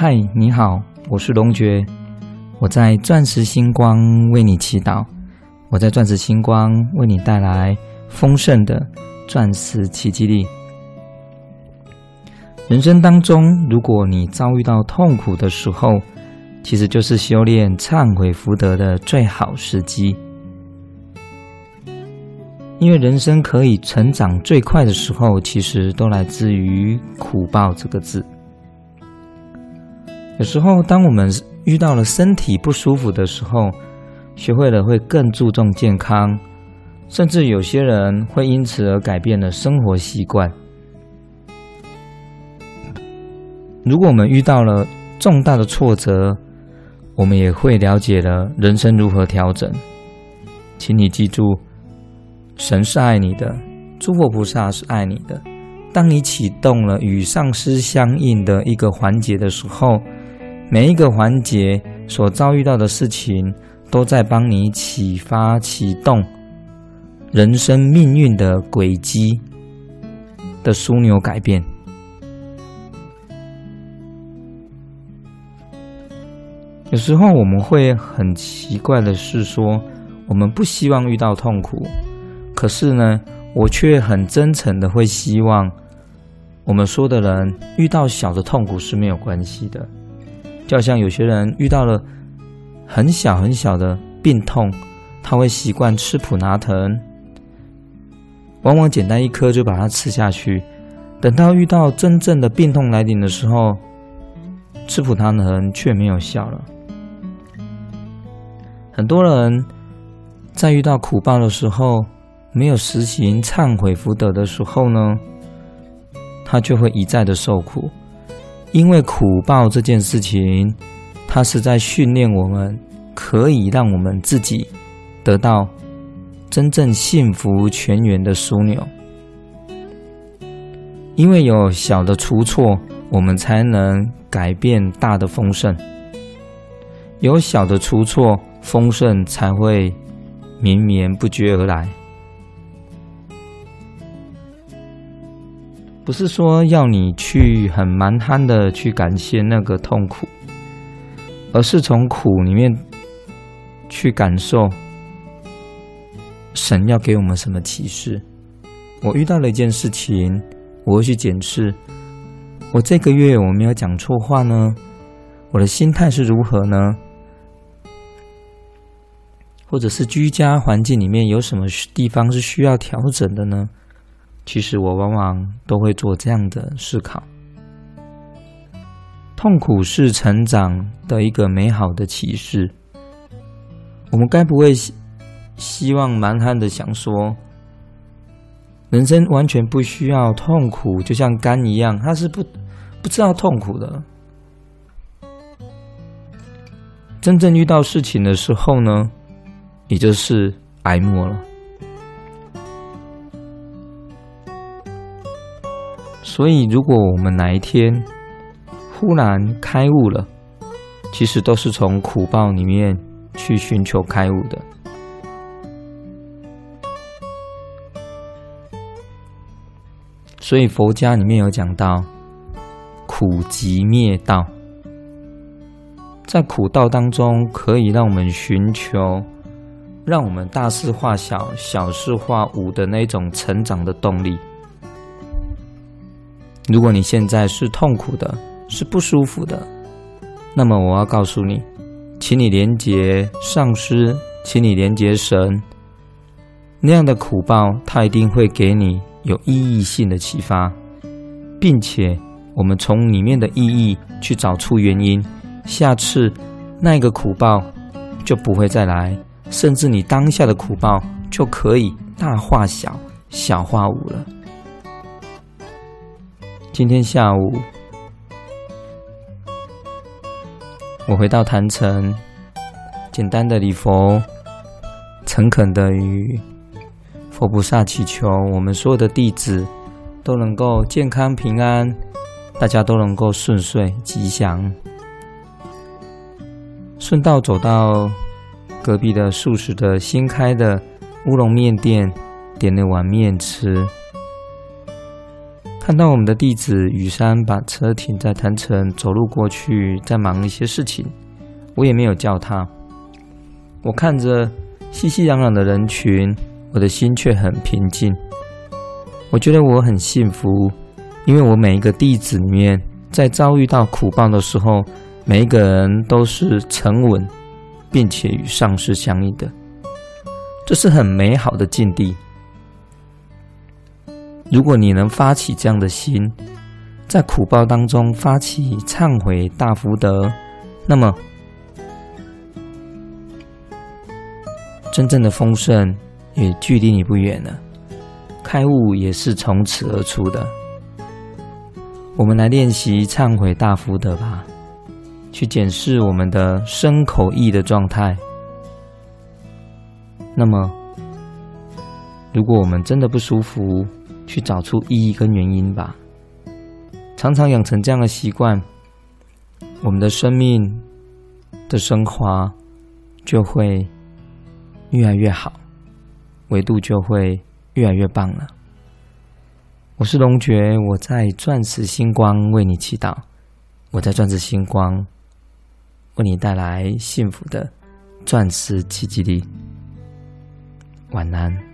嗨，你好，我是龙觉，我在钻石星光为你祈祷，我在钻石星光为你带来丰盛的钻石奇迹力。人生当中，如果你遭遇到痛苦的时候，其实就是修炼忏悔福德的最好时机。因为人生可以成长最快的时候，其实都来自于苦报这个字。有时候，当我们遇到了身体不舒服的时候，学会了会更注重健康，甚至有些人会因此而改变了生活习惯。如果我们遇到了重大的挫折，我们也会了解了人生如何调整。请你记住，神是爱你的，诸佛菩萨是爱你的。当你启动了与上师相应的一个环节的时候，每一个环节所遭遇到的事情，都在帮你启发、启动人生命运的轨迹的枢纽改变。有时候我们会很奇怪的是说，我们不希望遇到痛苦，可是呢，我却很真诚的会希望我们说的人遇到小的痛苦是没有关系的。就像有些人遇到了很小很小的病痛，他会习惯吃普拿疼，往往简单一颗就把它吃下去。等到遇到真正的病痛来临的时候，吃普拿疼却没有效了。很多人在遇到苦报的时候，没有实行忏悔福德的时候呢，他就会一再的受苦。因为苦报这件事情，它是在训练我们，可以让我们自己得到真正幸福全员的枢纽。因为有小的出错，我们才能改变大的丰盛。有小的出错。丰盛才会绵绵不绝而来，不是说要你去很蛮憨的去感谢那个痛苦，而是从苦里面去感受神要给我们什么启示。我遇到了一件事情，我会去检视，我这个月我没有讲错话呢，我的心态是如何呢？或者是居家环境里面有什么地方是需要调整的呢？其实我往往都会做这样的思考。痛苦是成长的一个美好的启示。我们该不会希希望蛮憨的想说，人生完全不需要痛苦，就像肝一样，它是不不知道痛苦的。真正遇到事情的时候呢？也就是哀莫了。所以，如果我们哪一天忽然开悟了，其实都是从苦报里面去寻求开悟的。所以佛家里面有讲到苦集灭道，在苦道当中，可以让我们寻求。让我们大事化小、小事化无的那种成长的动力。如果你现在是痛苦的、是不舒服的，那么我要告诉你，请你连接上师，请你连接神。那样的苦报，它一定会给你有意义性的启发，并且我们从里面的意义去找出原因，下次那个苦报就不会再来。甚至你当下的苦报就可以大化小，小化无了。今天下午，我回到坛城，简单的礼佛，诚恳的与佛菩萨祈求，我们所有的弟子都能够健康平安，大家都能够顺遂吉祥。顺道走到。隔壁的素食的新开的乌龙面店，点了碗面吃。看到我们的弟子雨山把车停在坛城，走路过去，在忙一些事情，我也没有叫他。我看着熙熙攘攘的人群，我的心却很平静。我觉得我很幸福，因为我每一个弟子里面，在遭遇到苦报的时候，每一个人都是沉稳，并且与上师相应的，这是很美好的境地。如果你能发起这样的心，在苦报当中发起忏悔大福德，那么真正的丰盛也距离你不远了，开悟也是从此而出的。我们来练习忏悔大福德吧，去检视我们的身口意的状态。那么，如果我们真的不舒服，去找出意义跟原因吧。常常养成这样的习惯，我们的生命的升华就会越来越好，维度就会越来越棒了。我是龙觉，我在钻石星光为你祈祷，我在钻石星光为你带来幸福的钻石奇迹力。晚安。